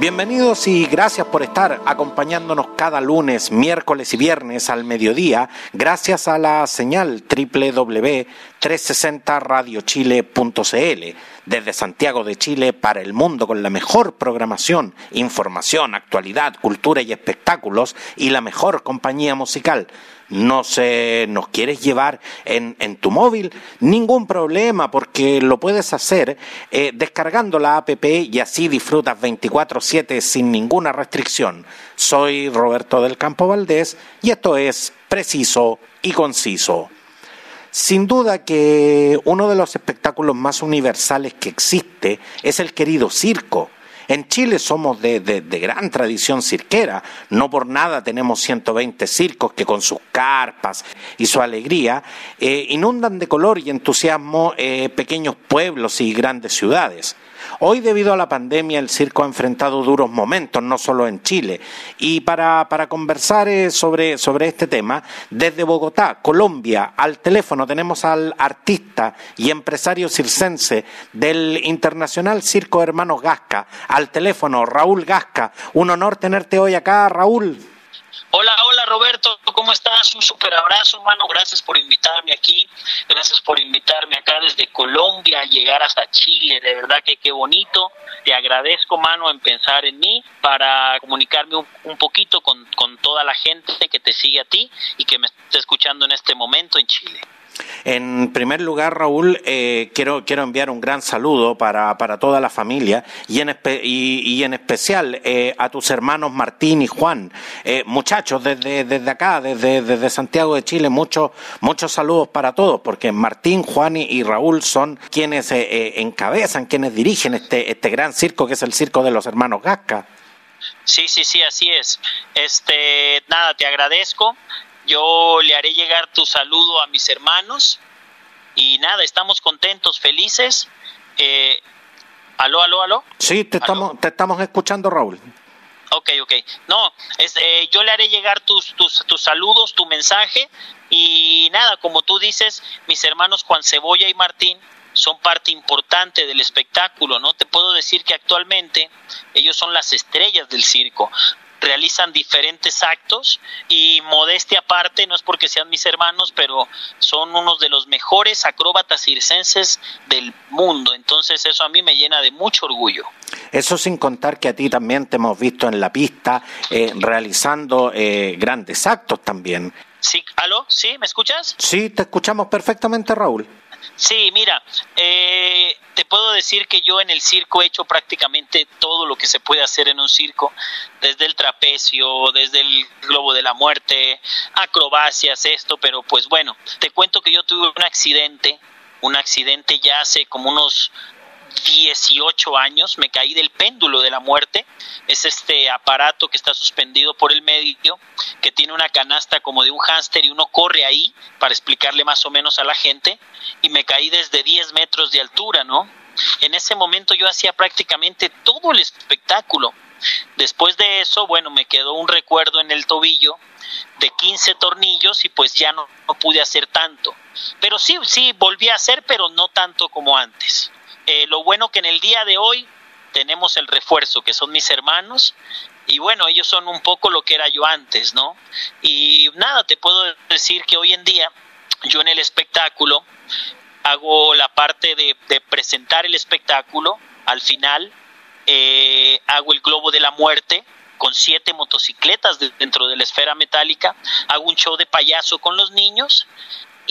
Bienvenidos y gracias por estar acompañándonos cada lunes, miércoles y viernes al mediodía, gracias a la señal www.360radiochile.cl desde Santiago de Chile para el mundo con la mejor programación, información, actualidad, cultura y espectáculos y la mejor compañía musical no se nos quieres llevar en, tu móvil, ningún problema porque lo puedes hacer eh, descargando la app y así disfrutas 24/7 sin ninguna restricción. Soy Roberto del Campo Valdés y esto es preciso y conciso. Sin duda que uno de los espectáculos más universales que existe es el querido circo en Chile somos de, gran tradición cirquera, no por nada tenemos 120 circos que con sus carpas y su alegría eh, inundan de color y entusiasmo eh, pequeños pueblos y grandes ciudades. Hoy, debido a la pandemia, el circo ha enfrentado duros momentos, no solo en Chile. Y para, conversar eh, sobre, sobre este tema, desde Bogotá, Colombia, al teléfono tenemos al artista y empresario circense del Internacional Circo Hermanos Gasca, al teléfono Raúl Gasca. Un honor tenerte hoy acá, Raúl. Hola, hola Roberto, ¿cómo estás? Un super abrazo, hermano. Gracias por invitarme aquí. Gracias por invitarme acá desde Colombia a llegar hasta Chile. De verdad que qué bonito. Te agradezco, mano, en pensar en mí para comunicarme un, poquito con, con toda la gente que te sigue a ti y que me está escuchando en este momento en Chile. En primer lugar, Raúl, eh, quiero, quiero enviar un gran saludo para, para toda la familia y en, y, en especial eh, a tus hermanos Martín y Juan. Eh, muchachos, desde, desde acá, desde, desde Santiago de Chile, muchos, muchos saludos para todos, porque Martín, Juan y, Raúl son quienes encabezan, quienes dirigen este, este gran circo que es el circo de los hermanos Gasca. Sí, sí, sí, así es. Este, nada, te agradezco. Yo le haré llegar tu saludo a mis hermanos y nada, estamos contentos, felices. Eh, aló, aló, aló. Sí, te estamos, te estamos escuchando, Raúl. Ok, ok. No, eh, yo le haré llegar tus, tus, tus saludos, tu mensaje y nada, como tú dices, mis hermanos Juan Cebolla y Martín son parte importante del espectáculo, ¿no? Te puedo decir que actualmente ellos son las estrellas del circo realizan diferentes actos y modestia aparte, no es porque sean mis hermanos, pero son unos de los mejores acróbatas circenses del mundo. Entonces eso a mí me llena de mucho orgullo. Eso sin contar que a ti también te hemos visto en la pista eh, realizando eh, grandes actos también. Sí, ¿aló? ¿Sí? ¿Me escuchas? Sí, te escuchamos perfectamente, Raúl. Sí, mira, eh, te puedo decir que yo en el circo he hecho prácticamente todo lo que se puede hacer en un circo, desde el trapecio, desde el globo de la muerte, acrobacias, esto, pero pues bueno, te cuento que yo tuve un accidente, un accidente ya hace como unos 18 años, me caí del péndulo de la muerte. Es este aparato que está suspendido por el medio, que tiene una canasta como de un hámster y uno corre ahí para explicarle más o menos a la gente. Y me caí desde 10 metros de altura, ¿no? En ese momento yo hacía prácticamente todo el espectáculo. Después de eso, bueno, me quedó un recuerdo en el tobillo de 15 tornillos y pues ya no, no pude hacer tanto. Pero sí, sí, volví a hacer, pero no tanto como antes. Eh, lo bueno que en el día de hoy tenemos el refuerzo, que son mis hermanos, y bueno, ellos son un poco lo que era yo antes, ¿no? Y nada, te puedo decir que hoy en día yo en el espectáculo hago la parte de, presentar el espectáculo, al final eh, hago el globo de la muerte, con siete motocicletas dentro de la esfera metálica, hago un show de payaso con los niños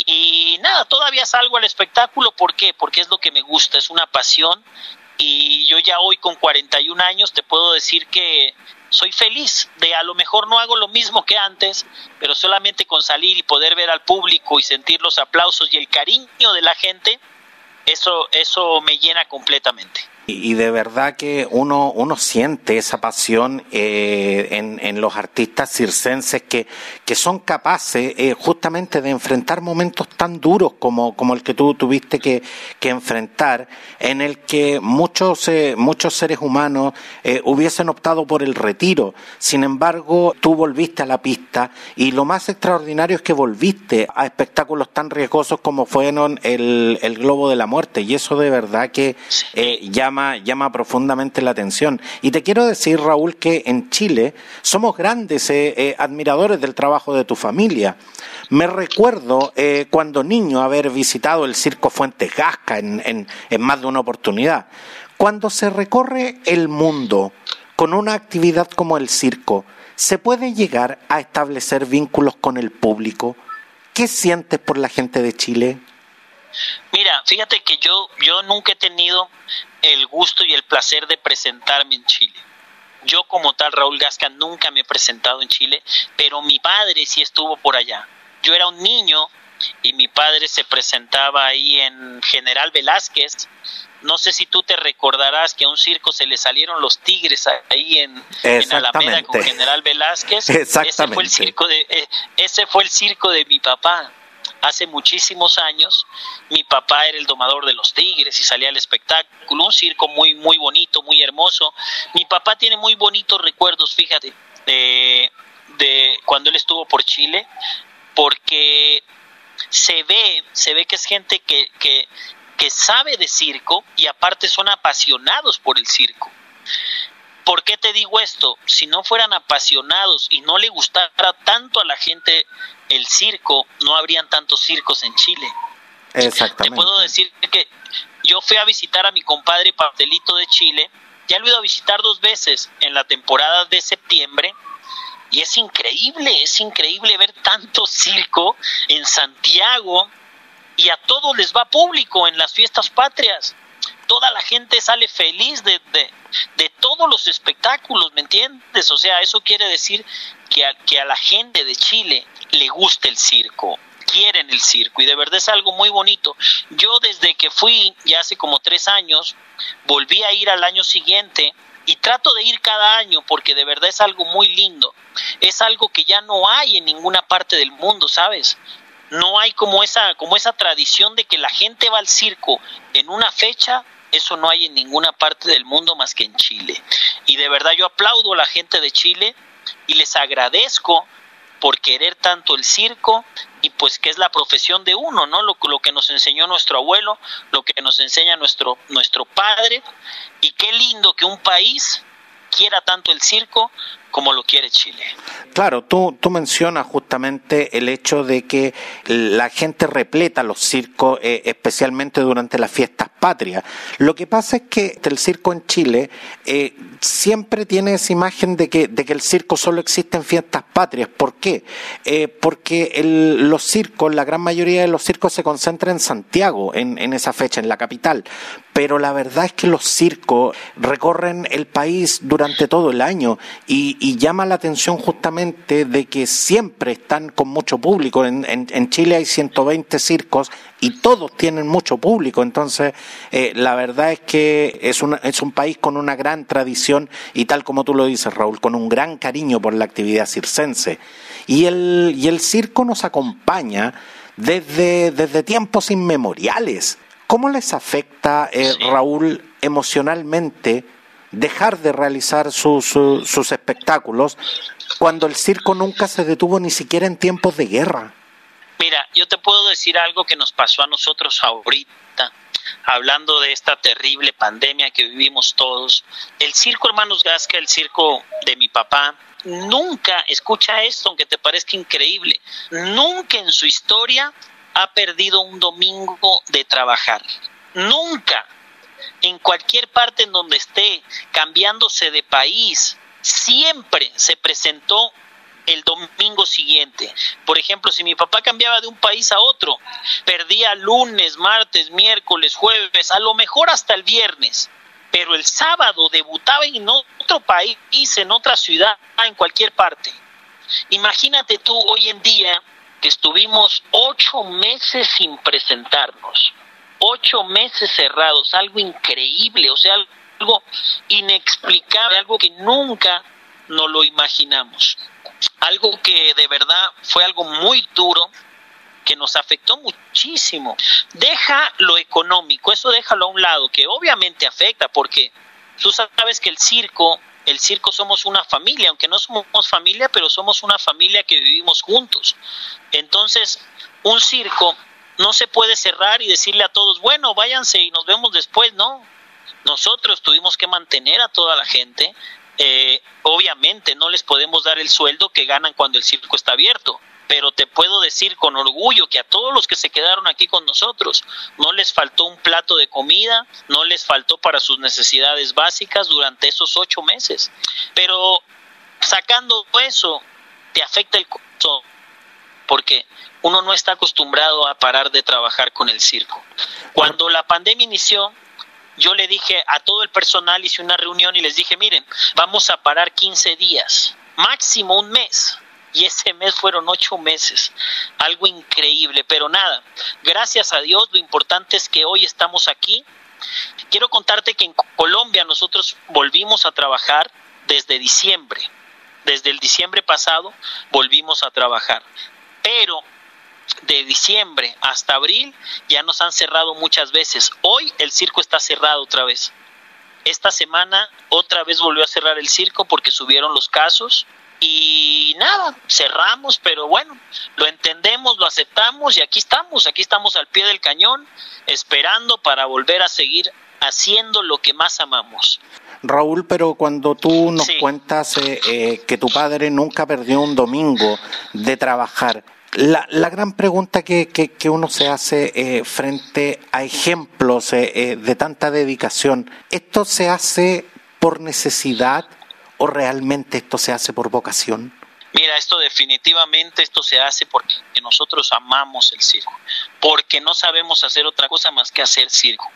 y nada, todavía salgo al espectáculo, ¿por qué? Porque es lo que me gusta, es una pasión y yo ya hoy con 41 años te puedo decir que soy feliz de a lo mejor no hago lo mismo que antes, pero solamente con salir y poder ver al público y sentir los aplausos y el cariño de la gente, eso eso me llena completamente. Y, de verdad que uno, uno siente esa pasión eh, en, en, los artistas circenses que, que son capaces eh, justamente de enfrentar momentos tan duros como, como el que tú tuviste que, que enfrentar, en el que muchos, eh, muchos seres humanos hubiesen optado por el retiro. Sin embargo, tú volviste a la pista y lo más extraordinario es que volviste a espectáculos tan riesgosos como fueron el, el Globo de la Muerte. Y eso de verdad que llama llama, profundamente la atención. Y te quiero decir, Raúl, que en Chile somos grandes eh, eh, admiradores del trabajo de tu familia. Me recuerdo eh, cuando niño haber visitado el Circo Fuentes Gasca en, en más de una oportunidad. Cuando se recorre el mundo con una actividad como el circo, ¿se puede llegar a establecer vínculos con el público? ¿Qué sientes por la gente de Chile? Mira, fíjate que yo, yo nunca he tenido el gusto y el placer de presentarme en Chile. Yo como tal, Raúl Gasca, nunca me he presentado en Chile, pero mi padre sí estuvo por allá. Yo era un niño y mi padre se presentaba ahí en General Velázquez. No sé si tú te recordarás que a un circo se le salieron los tigres ahí en, en Alameda con General Velázquez. Ese fue el circo de, eh, ese fue el circo de mi papá hace muchísimos años mi papá era el domador de los tigres y salía al espectáculo, un circo muy muy bonito, muy hermoso. Mi papá tiene muy bonitos recuerdos, fíjate, de, de cuando él estuvo por Chile, porque se ve, se ve que es gente que, que, que sabe de circo y aparte son apasionados por el circo. ¿Por qué te digo esto? Si no fueran apasionados y no le gustara tanto a la gente el circo, no habrían tantos circos en Chile. Exactamente. Te puedo decir que yo fui a visitar a mi compadre Pastelito de Chile, ya lo he ido a visitar dos veces en la temporada de septiembre, y es increíble, es increíble ver tanto circo en Santiago y a todos les va público en las fiestas patrias. Toda la gente sale feliz de, de, de todos los espectáculos, ¿me entiendes? O sea, eso quiere decir que a, que a la gente de Chile le gusta el circo, quieren el circo y de verdad es algo muy bonito. Yo desde que fui, ya hace como tres años, volví a ir al año siguiente y trato de ir cada año porque de verdad es algo muy lindo. Es algo que ya no hay en ninguna parte del mundo, ¿sabes? No hay como esa, como esa tradición de que la gente va al circo en una fecha eso no hay en ninguna parte del mundo más que en Chile. Y de verdad yo aplaudo a la gente de Chile y les agradezco por querer tanto el circo y pues que es la profesión de uno, ¿no? Lo, lo, que nos enseñó nuestro abuelo, lo que nos enseña nuestro, nuestro padre y qué lindo que un país quiera tanto el circo como lo quiere Chile. Claro, tú, tú mencionas justamente el hecho de que la gente repleta los circos, eh, especialmente durante las fiestas patrias. Lo que pasa es que el circo en Chile eh, siempre tiene esa imagen de que, de que el circo solo existe en fiestas patrias. ¿Por qué? Eh, porque el, los circos, la gran mayoría de los circos se concentra en Santiago, en esa fecha, en la capital. Pero la verdad es que los circos recorren el país durante todo el año y, llama la atención justamente de que siempre están con mucho público. En, Chile hay 120 circos y todos tienen mucho público. Entonces, eh, la verdad es que es, una, es un país con una gran tradición y tal como tú lo dices, Raúl, con un gran cariño por la actividad circense. Y el, y el circo nos acompaña desde, desde tiempos inmemoriales. ¿Cómo les afecta, eh, Raúl, emocionalmente? dejar de realizar sus espectáculos cuando el circo nunca se detuvo ni siquiera en tiempos de guerra. Mira, yo te puedo decir algo que nos pasó a nosotros ahorita, hablando de esta terrible pandemia que vivimos todos. El circo Hermanos Gasca, el circo de mi papá, nunca, escucha esto, aunque te parezca increíble, nunca en su historia ha perdido un domingo de trabajar. Nunca en cualquier parte en donde esté, cambiándose de país, siempre se presentó el domingo siguiente. Por ejemplo, si mi papá cambiaba de un país a otro, perdía lunes, martes, miércoles, jueves, a lo mejor hasta el viernes. Pero el sábado debutaba en otro país, en otra ciudad, en cualquier parte. Imagínate tú hoy en día que estuvimos ocho meses sin presentarnos ocho meses cerrados, algo increíble, o sea, algo inexplicable, algo que nunca nos lo imaginamos. Algo que de verdad fue algo muy duro, que nos afectó muchísimo. Deja lo económico, eso déjalo a un lado, que obviamente afecta, porque tú sabes que el circo, el circo somos una familia, aunque no somos familia, pero somos una familia que vivimos juntos. Entonces, un circo no se puede cerrar y decirle a todos, bueno, váyanse y nos vemos después, no. Nosotros tuvimos que mantener a toda la gente. Eh, obviamente no les podemos dar el sueldo que ganan cuando el circo está abierto, pero te puedo decir con orgullo que a todos los que se quedaron aquí con nosotros no les faltó un plato de comida, no les faltó para sus necesidades básicas durante esos ocho meses. Pero sacando eso, te afecta el corazón, porque uno no está acostumbrado a parar de trabajar con el circo. Cuando la pandemia inició, yo le dije a todo el personal, hice una reunión y les dije, miren, vamos a parar 15 días, máximo un mes. Y ese mes fueron ocho meses, algo increíble, pero nada, gracias a Dios, lo importante es que hoy estamos aquí. Quiero contarte que en Colombia nosotros volvimos a trabajar desde diciembre, desde el diciembre pasado volvimos a trabajar, pero de diciembre hasta abril ya nos han cerrado muchas veces. Hoy el circo está cerrado otra vez. Esta semana otra vez volvió a cerrar el circo porque subieron los casos y nada, cerramos, pero bueno, lo entendemos, lo aceptamos y aquí estamos, aquí estamos al pie del cañón esperando para volver a seguir haciendo lo que más amamos. Raúl, pero cuando tú nos cuentas eh, eh, que tu padre nunca perdió un domingo de trabajar, la, la, gran pregunta que, que, uno se hace eh, frente a ejemplos eh, eh, de tanta dedicación, ¿esto se hace por necesidad o realmente esto se hace por vocación? Mira, esto definitivamente esto se hace porque nosotros amamos el circo, porque no sabemos hacer otra cosa más que hacer circo.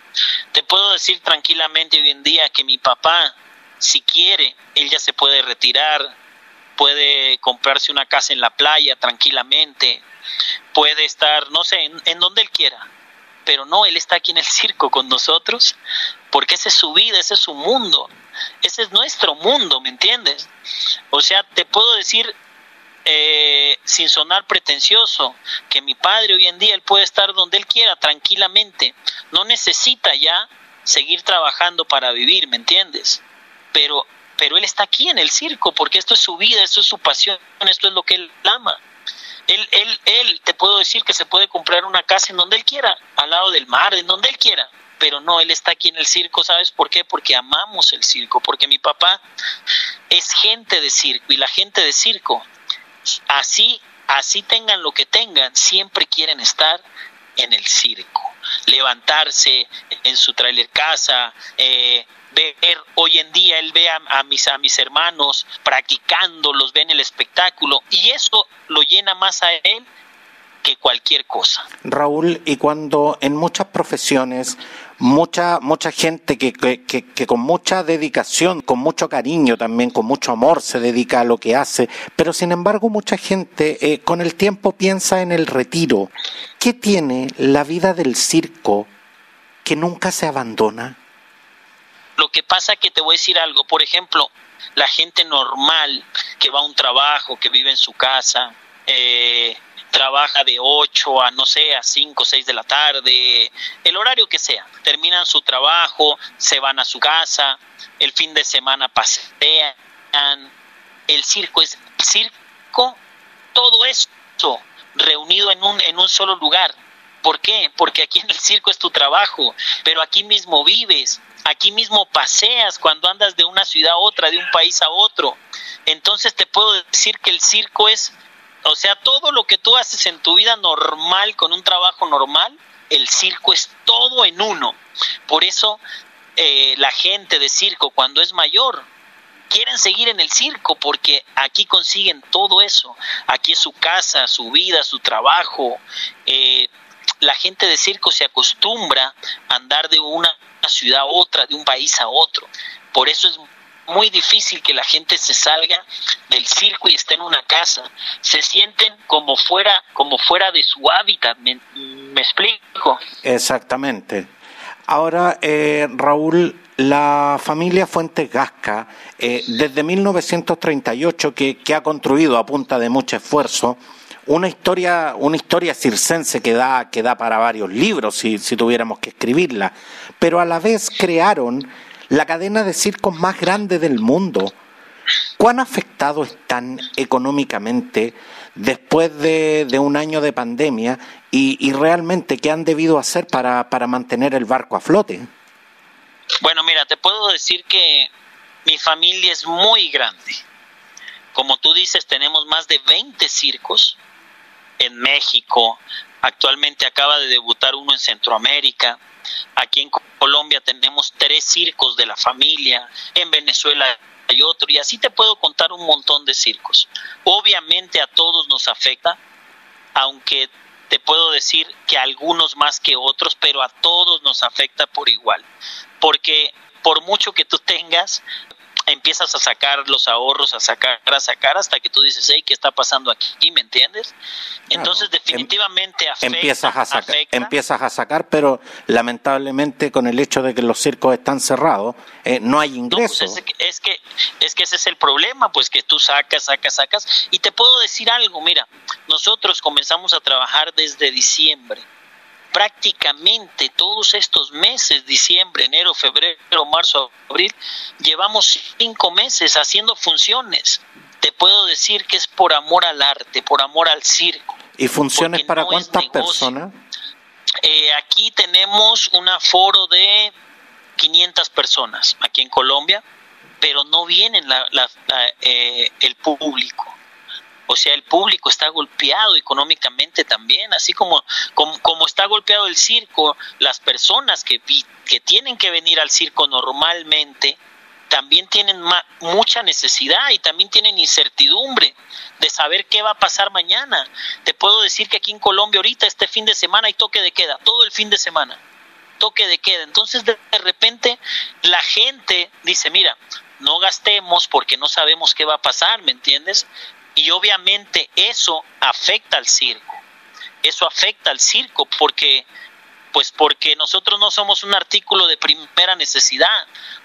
Te puedo decir tranquilamente hoy en día que mi papá, si quiere, él ya se puede retirar, puede comprarse una casa en la playa tranquilamente, puede estar, no sé, en, donde él quiera, pero no, él está aquí en el circo con nosotros, porque esa es su vida, ese es su mundo, ese es nuestro mundo, ¿me entiendes? O sea, te puedo decir, eh, sin sonar pretencioso, que mi padre hoy en día, él puede estar donde él quiera, tranquilamente, no necesita ya seguir trabajando para vivir, ¿me entiendes? Pero pero él está aquí en el circo porque esto es su vida, esto es su pasión, esto es lo que él ama. Él, él, él, te puedo decir que se puede comprar una casa en donde él quiera, al lado del mar, en donde él quiera, pero no, él está aquí en el circo, ¿sabes por qué? Porque amamos el circo, porque mi papá es gente de circo y la gente de circo, así, así tengan lo que tengan, siempre quieren estar en el circo, levantarse en su trailer casa, eh, ver hoy en día, él ve a, mis, a mis hermanos practicando, los ve en el espectáculo y eso lo llena más a él que cualquier cosa. Raúl, y cuando en muchas profesiones mucha mucha gente que, que, que, con mucha dedicación, con mucho cariño también, con mucho amor se dedica a lo que hace, pero sin embargo mucha gente eh, con el tiempo piensa en el retiro. ¿Qué tiene la vida del circo que nunca se abandona? Lo que pasa que te voy a decir algo, por ejemplo, la gente normal que va a un trabajo, que vive en su casa, eh, trabaja de 8 a no sé, a 5 o 6 de la tarde, el horario que sea, terminan su trabajo, se van a su casa, el fin de semana pasean, el circo es circo, todo eso reunido en un, en un solo lugar. ¿Por qué? Porque aquí en el circo es tu trabajo, pero aquí mismo vives, Aquí mismo paseas cuando andas de una ciudad a otra, de un país a otro. Entonces te puedo decir que el circo es, o sea, todo lo que tú haces en tu vida normal, con un trabajo normal, el circo es todo en uno. Por eso eh, la gente de circo cuando es mayor quieren seguir en el circo porque aquí consiguen todo eso. Aquí es su casa, su vida, su trabajo. Eh, la gente de circo se acostumbra a andar de una ciudad a otra, de un país a otro. Por eso es muy difícil que la gente se salga del circo y esté en una casa. Se sienten como fuera, como fuera de su hábitat. ¿Me, explico? Exactamente. Ahora, eh, Raúl, la familia Fuentes Gasca, eh, desde 1938, que, que, ha construido a punta de mucho esfuerzo, una historia, una historia circense que da, que da para varios libros, si, si tuviéramos que escribirla, pero a la vez crearon la cadena de circos más grande del mundo. ¿Cuán afectados están económicamente después de, de un año de pandemia y, y, realmente qué han debido hacer para, para mantener el barco a flote? Bueno, mira, te puedo decir que mi familia es muy grande. Como tú dices, tenemos más de 20 circos en México. Actualmente acaba de debutar uno en Centroamérica. Aquí en Colombia tenemos tres circos de la familia. En Venezuela hay otro. Y así te puedo contar un montón de circos. Obviamente a todos nos afecta, aunque te puedo decir que a algunos más que otros, pero a todos nos afecta por igual porque por mucho que tú tengas, empiezas a sacar los ahorros, a sacar, a sacar, hasta que tú dices, hey, ¿qué está pasando aquí? ¿Me entiendes? Entonces, claro. definitivamente afecta, empiezas a sacar, afecta. Empiezas a sacar, pero lamentablemente con el hecho de que los circos están cerrados, eh, no hay ingresos. No, pues es, es, que, es que ese es el problema, pues que tú sacas, sacas, sacas. Y te puedo decir algo, mira, nosotros comenzamos a trabajar desde diciembre prácticamente todos estos meses, diciembre, enero, febrero, marzo, abril, llevamos cinco meses haciendo funciones. Te puedo decir que es por amor al arte, por amor al circo. ¿Y funciones para no cuántas personas? Eh, aquí tenemos un aforo de 500 personas, aquí en Colombia, pero no vienen la, la, la, eh, el público. O sea, el público está golpeado económicamente también, así como, como, está golpeado el circo, las personas que, que tienen que venir al circo normalmente también tienen mucha necesidad y también tienen incertidumbre de saber qué va a pasar mañana. Te puedo decir que aquí en Colombia ahorita este fin de semana hay toque de queda, todo el fin de semana, toque de queda. Entonces de repente la gente dice, mira, no gastemos porque no sabemos qué va a pasar, ¿me entiendes? Y obviamente eso afecta al circo. Eso afecta al circo porque pues porque nosotros no somos un artículo de primera necesidad,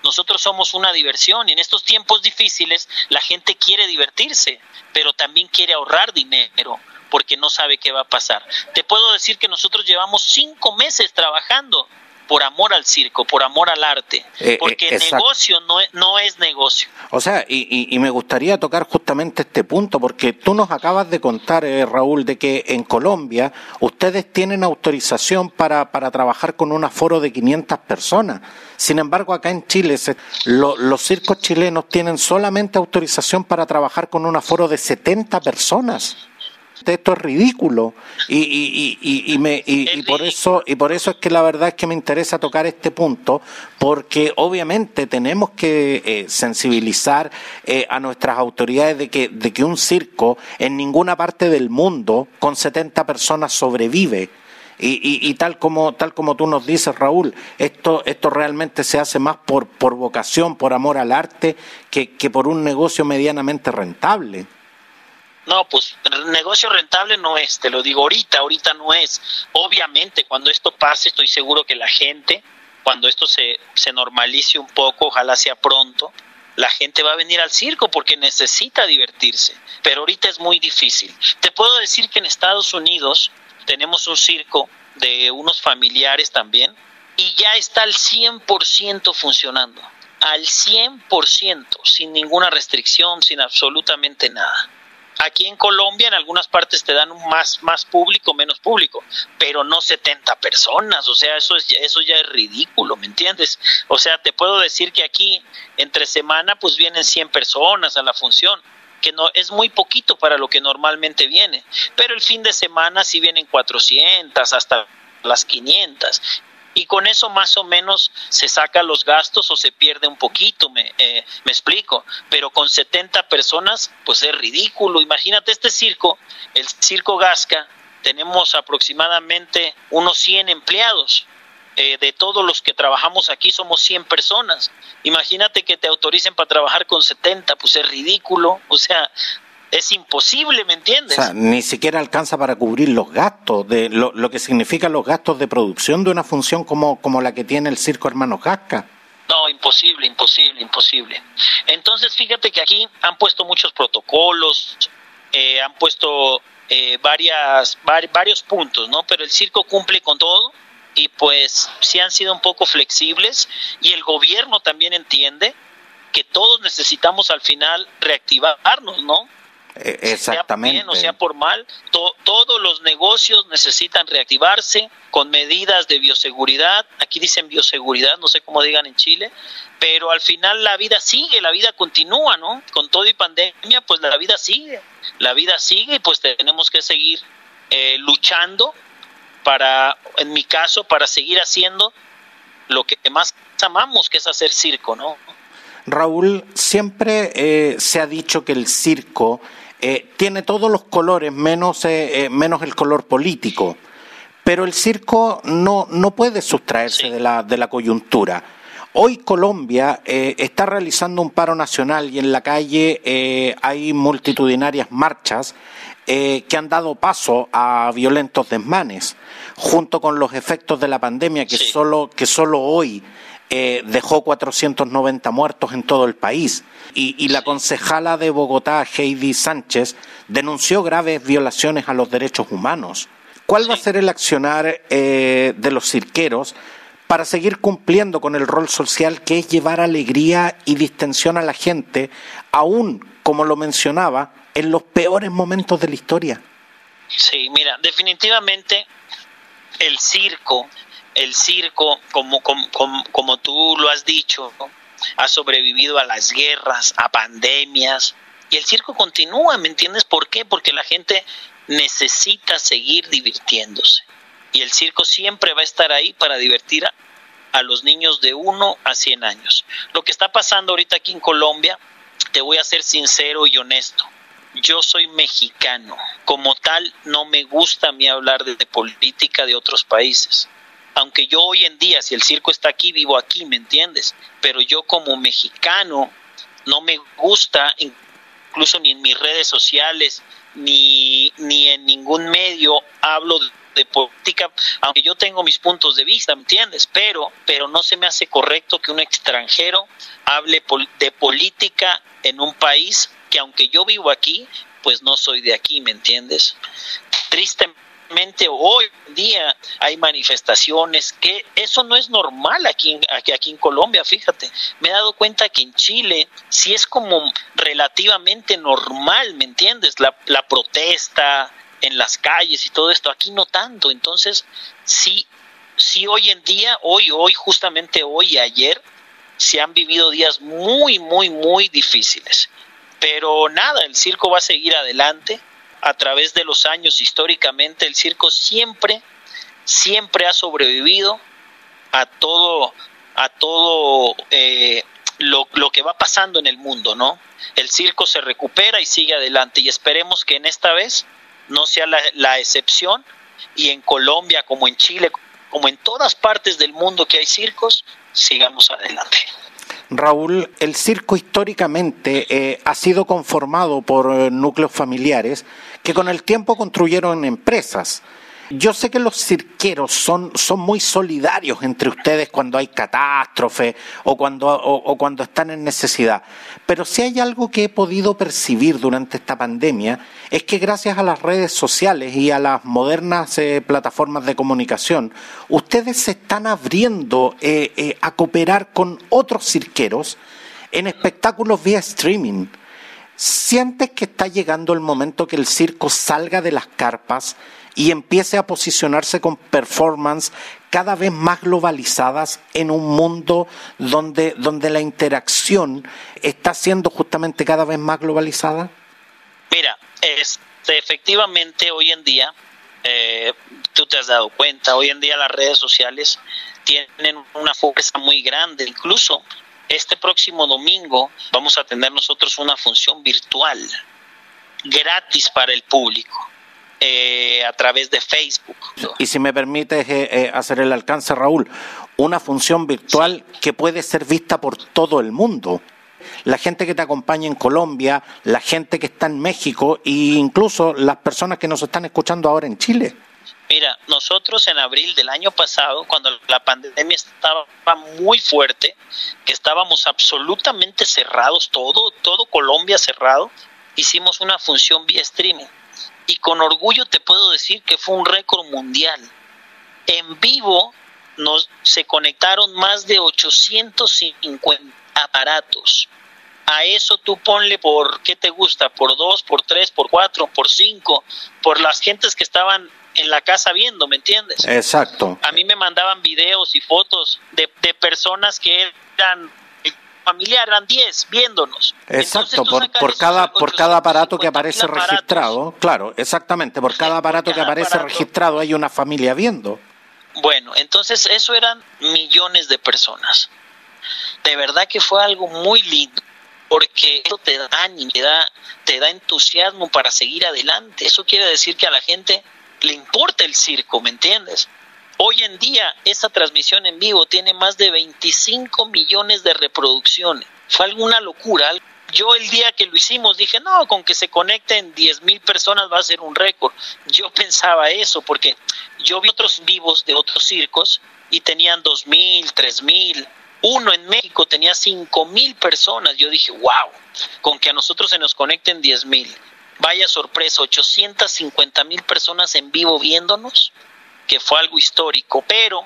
nosotros somos una diversión y en estos tiempos difíciles la gente quiere divertirse, pero también quiere ahorrar dinero porque no sabe qué va a pasar. Te puedo decir que nosotros llevamos cinco meses trabajando por amor al circo, por amor al arte, eh, porque eh, negocio no es, no es negocio. O sea, y, y, y, me gustaría tocar justamente este punto, porque tú nos acabas de contar, eh, Raúl, de que en Colombia ustedes tienen autorización para, para trabajar con un aforo de 500 personas. Sin embargo, acá en Chile, se, lo, los circos chilenos tienen solamente autorización para trabajar con un aforo de 70 personas esto es ridículo. Y, y, y, y me, y, por eso y por eso es que la verdad es que me interesa tocar este punto porque obviamente tenemos que eh, sensibilizar eh, a nuestras autoridades de que de que un circo en ninguna parte del mundo con 70 personas sobrevive. Y, y, y, tal como tal como tú nos dices Raúl esto esto realmente se hace más por por vocación por amor al arte que, que por un negocio medianamente rentable no, pues negocio rentable no es, te lo digo ahorita, ahorita no es. Obviamente, cuando esto pase, estoy seguro que la gente, cuando esto se, se normalice un poco, ojalá sea pronto, la gente va a venir al circo porque necesita divertirse. Pero ahorita es muy difícil. Te puedo decir que en Estados Unidos tenemos un circo de unos familiares también y ya está al 100% funcionando. Al 100%, sin ninguna restricción, sin absolutamente nada. Aquí en Colombia en algunas partes te dan más, más público, menos público, pero no 70 personas, o sea, eso, es, eso ya es ridículo, ¿me entiendes? O sea, te puedo decir que aquí entre semana pues vienen 100 personas a la función, que no es muy poquito para lo que normalmente viene, pero el fin de semana sí vienen 400 hasta las 500 y con eso más o menos se saca los gastos o se pierde un poquito, me, eh, me explico, pero con 70 personas pues es ridículo, imagínate este circo, el circo Gasca, tenemos aproximadamente unos 100 empleados, eh, de todos los que trabajamos aquí somos 100 personas. Imagínate que te autoricen para trabajar con 70, pues es ridículo. O sea, es imposible, ¿me entiendes? O sea, ni siquiera alcanza para cubrir los gastos, de lo, lo que significan los gastos de producción de una función como, como la que tiene el Circo Hermanos Gasca. No, imposible, imposible, imposible. Entonces, fíjate que aquí han puesto muchos protocolos, eh, han puesto eh, varias, varios puntos, ¿no? Pero el circo cumple con todo y pues sí han sido un poco flexibles y el gobierno también entiende que todos necesitamos al final reactivarnos, ¿no? Exactamente. Sea bien o sea por mal, todos los negocios necesitan reactivarse con medidas de bioseguridad. Aquí dicen bioseguridad, no sé cómo digan en Chile, pero al final la vida sigue, la vida continúa, ¿no? Con todo y pandemia, pues la vida sigue. La vida sigue y pues tenemos que seguir eh, luchando para, en mi caso, para seguir haciendo lo que más amamos, que es hacer circo, ¿no? Raúl, siempre eh, se ha dicho que el circo eh, tiene todos los colores menos, eh, eh, menos el color político, pero el circo no, no puede sustraerse de, la, de la coyuntura. Hoy Colombia está realizando un paro nacional y en la calle hay multitudinarias marchas que han dado paso a violentos desmanes, junto con los efectos de la pandemia que, solo, que solo hoy eh, dejó 490 muertos en todo el país. Y, la concejala de Bogotá, Heidi Sánchez, denunció graves violaciones a los derechos humanos. ¿Cuál va a ser el accionar eh, de los cirqueros para seguir cumpliendo con el rol social que es llevar alegría y distensión a la gente, aún, como lo mencionaba, en los peores momentos de la historia? Sí, mira, definitivamente el circo el circo, como, tú lo has dicho, ha sobrevivido a las guerras, a pandemias, y el circo continúa, ¿me entiendes por qué? Porque la gente necesita seguir divirtiéndose. Y el circo siempre va a estar ahí para divertir a, a los niños de 1 a 100 años. Lo que está pasando ahorita aquí en Colombia, te voy a ser sincero y honesto. Yo soy mexicano. Como tal, no me gusta a mí hablar de, de política de otros países aunque yo hoy en día, si el circo está aquí, vivo aquí, ¿me entiendes? Pero yo como mexicano no me gusta, incluso ni en mis redes sociales, ni, ni en ningún medio hablo de, política, aunque yo tengo mis puntos de vista, ¿me entiendes? Pero, pero no se me hace correcto que un extranjero hable de política en un país que aunque yo vivo aquí, pues no soy de aquí, ¿me entiendes? Tristemente hoy en día hay manifestaciones que eso no es normal aquí, aquí, aquí en Colombia, fíjate. Me he dado cuenta que en Chile sí es como relativamente normal, ¿me entiendes? La, la protesta en las calles y todo esto, aquí no tanto. Entonces, sí, sí hoy en día, hoy, hoy, justamente hoy y ayer, se han vivido días muy, muy, muy difíciles. Pero nada, el circo va a seguir adelante a través de los años históricamente el circo siempre siempre ha sobrevivido a todo a todo eh, lo, lo, que va pasando en el mundo no el circo se recupera y sigue adelante y esperemos que en esta vez no sea la, la excepción y en Colombia como en Chile como en todas partes del mundo que hay circos sigamos adelante. Raúl, el circo históricamente eh, ha sido conformado por eh, núcleos familiares que con el tiempo construyeron empresas. Yo sé que los cirqueros son, son muy solidarios entre ustedes cuando hay catástrofe o cuando, o, cuando están en necesidad, pero si hay algo que he podido percibir durante esta pandemia es que gracias a las redes sociales y a las modernas eh, plataformas de comunicación, ustedes se están abriendo eh, eh, a cooperar con otros cirqueros en espectáculos vía streaming. ¿Sientes que está llegando el momento que el circo salga de las carpas y empiece a posicionarse con performance cada vez más globalizadas en un mundo donde, donde la interacción está siendo justamente cada vez más globalizada? Mira, este, efectivamente hoy en día, eh, tú te has dado cuenta, hoy en día las redes sociales tienen una fuerza muy grande, incluso este próximo domingo vamos a tener nosotros una función virtual gratis para el público. Eh, a través de Facebook. Y si me permite eh, eh, hacer el alcance, Raúl, una función virtual que puede ser vista por todo el mundo. la gente que te acompaña en Colombia, la gente que está en México e incluso las personas que nos están escuchando ahora en Chile? Mira, nosotros en abril del año pasado, cuando la pandemia estaba muy fuerte, que estábamos absolutamente cerrados, todo, todo Colombia cerrado, hicimos una función vía streaming. Y con orgullo te puedo decir que fue un récord mundial. En vivo nos se conectaron más de 850 aparatos. A eso tú ponle por qué te gusta, por dos, por tres, por cuatro, por cinco, por las gentes que estaban en la casa viendo, ¿me entiendes? Exacto. A mí me mandaban videos y fotos de, de personas que eran familiar, eran 10 viéndonos. Exacto, por, por cada, por cada aparato que aparece registrado, claro, exactamente, por cada aparato que aparece registrado hay una familia viendo. Bueno, entonces eso eran millones de personas. De verdad que fue algo muy lindo, porque eso te da ánimo, te da, te da entusiasmo para seguir adelante. Eso quiere decir que a la gente le importa el circo, ¿me entiendes? Hoy en día esa transmisión en vivo tiene más de 25 millones de reproducciones. Fue alguna locura. Yo el día que lo hicimos dije, no, con que se conecten 10 mil personas va a ser un récord. Yo pensaba eso porque yo vi otros vivos de otros circos y tenían 2 mil, 3 mil. Uno en México tenía 5 mil personas. Yo dije, wow, con que a nosotros se nos conecten 10 mil. Vaya sorpresa, 850 mil personas en vivo viéndonos que fue algo histórico, pero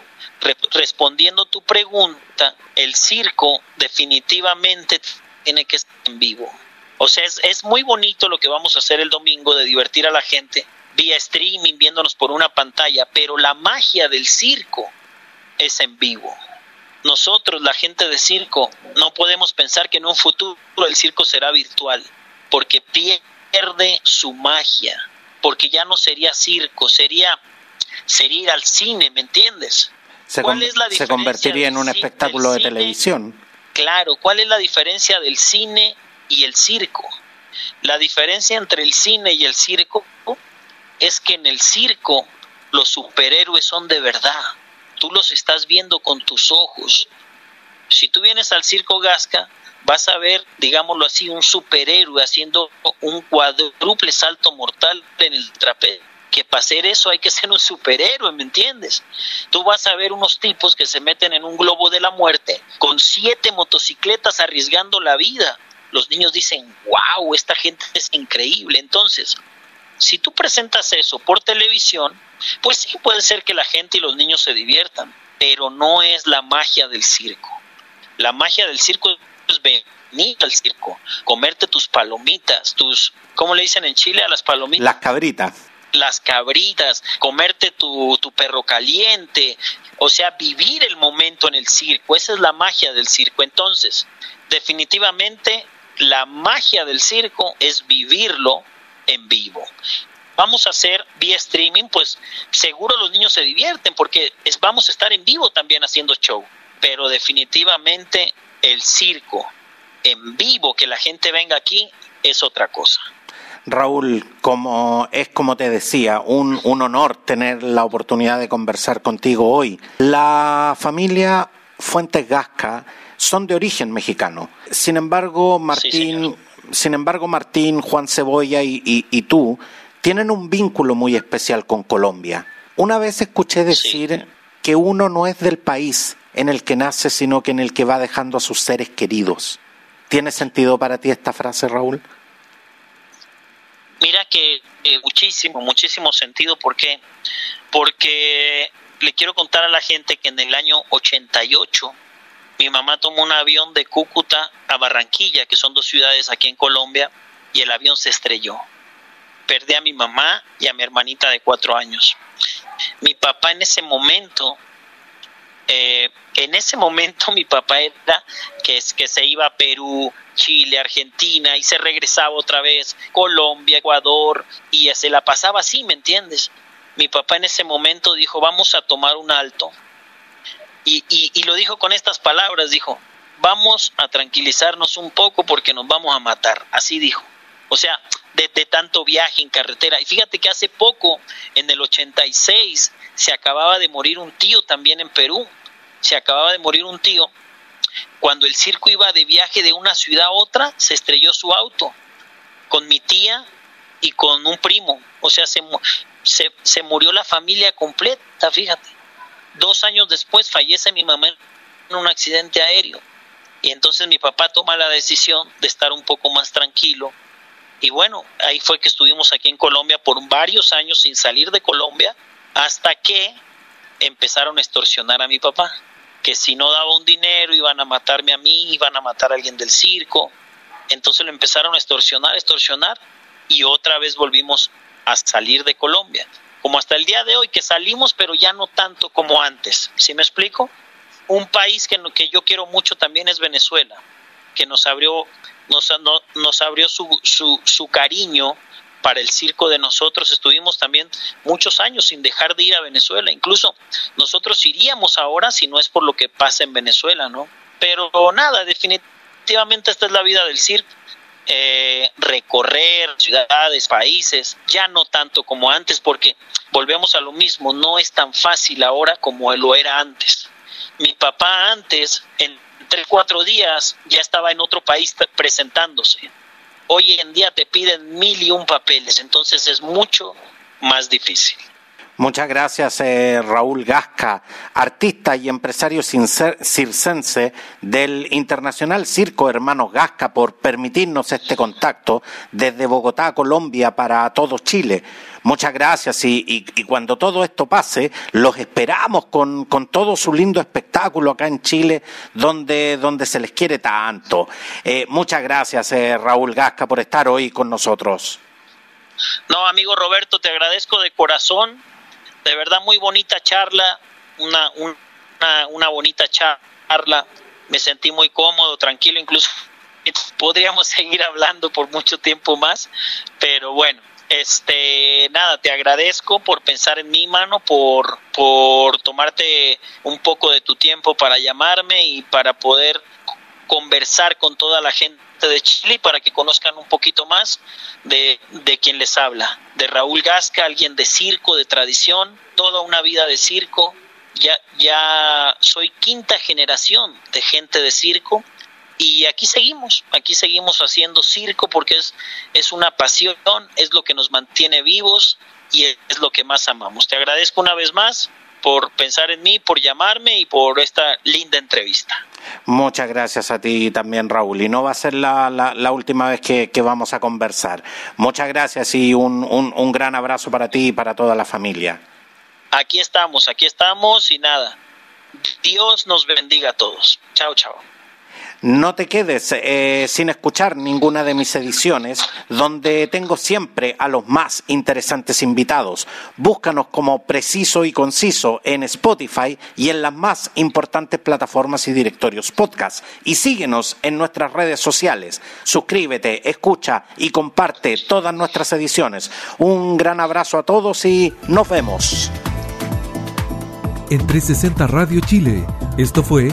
respondiendo tu pregunta, el circo definitivamente tiene que estar en vivo. O sea, es, es muy bonito lo que vamos a hacer el domingo de divertir a la gente vía streaming, viéndonos por una pantalla, pero la magia del circo es en vivo. Nosotros, la gente de circo, no podemos pensar que en un futuro el circo será virtual, porque pierde su magia, porque ya no sería circo, sería sería ir al cine, ¿me entiendes? Se, ¿Cuál es la se convertiría en un espectáculo de televisión. Claro, ¿cuál es la diferencia del cine y el circo? La diferencia entre el cine y el circo es que en el circo los superhéroes son de verdad. Tú los estás viendo con tus ojos. Si tú vienes al circo Gasca, vas a ver, digámoslo así, un superhéroe haciendo un cuádruple salto mortal en el trapecio que para hacer eso hay que ser un superhéroe, ¿me entiendes? Tú vas a ver unos tipos que se meten en un globo de la muerte con siete motocicletas arriesgando la vida. Los niños dicen, wow, esta gente es increíble. Entonces, si tú presentas eso por televisión, pues sí puede ser que la gente y los niños se diviertan, pero no es la magia del circo. La magia del circo es venir al circo, comerte tus palomitas, tus, ¿cómo le dicen en Chile a las palomitas? Las cabritas las cabritas, comerte tu, tu perro caliente, o sea, vivir el momento en el circo, esa es la magia del circo. Entonces, definitivamente la magia del circo es vivirlo en vivo. Vamos a hacer vía streaming, pues seguro los niños se divierten porque vamos a estar en vivo también haciendo show, pero definitivamente el circo en vivo, que la gente venga aquí, es otra cosa. Raúl, como es como te decía, un, un honor tener la oportunidad de conversar contigo hoy. La familia Fuentes Gasca son de origen mexicano. Sin embargo, Martín, sin embargo, Martín, Juan Cebolla y, y, tú tienen un vínculo muy especial con Colombia. Una vez escuché decir que uno no es del país en el que nace, sino que en el que va dejando a sus seres queridos. ¿Tiene sentido para ti esta frase, Raúl? Mira que eh, muchísimo, muchísimo sentido. ¿Por qué? Porque le quiero contar a la gente que en el año 88 mi mamá tomó un avión de Cúcuta a Barranquilla, que son dos ciudades aquí en Colombia, y el avión se estrelló. Perdí a mi mamá y a mi hermanita de cuatro años. Mi papá en ese momento eh, en ese momento mi papá era que, es, que se iba a Perú, Chile, Argentina y se regresaba otra vez, Colombia, Ecuador y se la pasaba así, ¿me entiendes? Mi papá en ese momento dijo, vamos a tomar un alto. Y, y, lo dijo con estas palabras, dijo, vamos a tranquilizarnos un poco porque nos vamos a matar, así dijo. O sea, de, de, tanto viaje en carretera. Y fíjate que hace poco, en el 86, se acababa de morir un tío también en Perú se acababa de morir un tío cuando el circo iba de viaje de una ciudad a otra, se estrelló su auto con mi tía y con un primo. O sea, se, se, se murió la familia completa, fíjate. Dos años después fallece mi mamá en un accidente aéreo. Y entonces mi papá toma la decisión de estar un poco más tranquilo. Y bueno, ahí fue que estuvimos aquí en Colombia por varios años sin salir de Colombia, hasta que empezaron a extorsionar a mi papá. Que si no daba un dinero iban a matarme a mí, iban a matar a alguien del circo. Entonces lo empezaron a extorsionar, extorsionar, y otra vez volvimos a salir de Colombia. Como hasta el día de hoy, que salimos, pero ya no tanto como antes. ¿Sí me explico? Un país que, que yo quiero mucho también es Venezuela, que nos abrió, nos, nos abrió su, su, su cariño para el circo de nosotros. Estuvimos también muchos años sin dejar de ir a Venezuela. Incluso nosotros iríamos ahora si no es por lo que pasa en Venezuela, ¿no? Pero nada, definitivamente esta es la vida del circo. Eh, recorrer ciudades, países, ya no tanto como antes, porque volvemos a lo mismo, no es tan fácil ahora como lo era antes mi papá antes, en tres, cuatro días, ya estaba en otro país presentándose. Hoy en día te piden mil y un papeles, entonces es mucho más difícil. Muchas gracias, eh, Raúl Gasca, artista y empresario circense del Internacional Circo Hermanos Gasca, por permitirnos este contacto desde Bogotá, Colombia, para todo Chile. Muchas gracias y, cuando todo esto pase, los esperamos con, todo su lindo espectáculo acá en Chile, donde, donde se les quiere tanto. Eh, muchas gracias, eh, Raúl Gasca, por estar hoy con nosotros. No, amigo Roberto, te agradezco de corazón de verdad muy bonita charla, una, una, una bonita charla, me sentí muy cómodo, tranquilo, incluso podríamos seguir hablando por mucho tiempo más, pero bueno, este nada, te agradezco por pensar en mi mano, por, por tomarte un poco de tu tiempo para llamarme y para poder conversar con toda la gente de Chile para que conozcan un poquito más de, de quien les habla, de Raúl Gasca, alguien de circo, de tradición, toda una vida de circo, ya, ya soy quinta generación de gente de circo y aquí seguimos, aquí seguimos haciendo circo porque es, es una pasión, es lo que nos mantiene vivos y es lo que más amamos. Te agradezco una vez más por pensar en mí, por llamarme y por esta linda entrevista. Muchas gracias a ti también, Raúl. Y no va a ser la, la, última vez que, vamos a conversar. Muchas gracias y un, un, un gran abrazo para ti y para toda la familia. Aquí estamos, aquí estamos y nada. Dios nos bendiga a todos. Chao, chao. No te quedes eh, sin escuchar ninguna de mis ediciones, donde tengo siempre a los más interesantes invitados. Búscanos como preciso y conciso en Spotify y en las más importantes plataformas y directorios podcast. Y síguenos en nuestras redes sociales. Suscríbete, escucha y comparte todas nuestras ediciones. Un gran abrazo a todos y nos vemos. En 360 Radio Chile, esto fue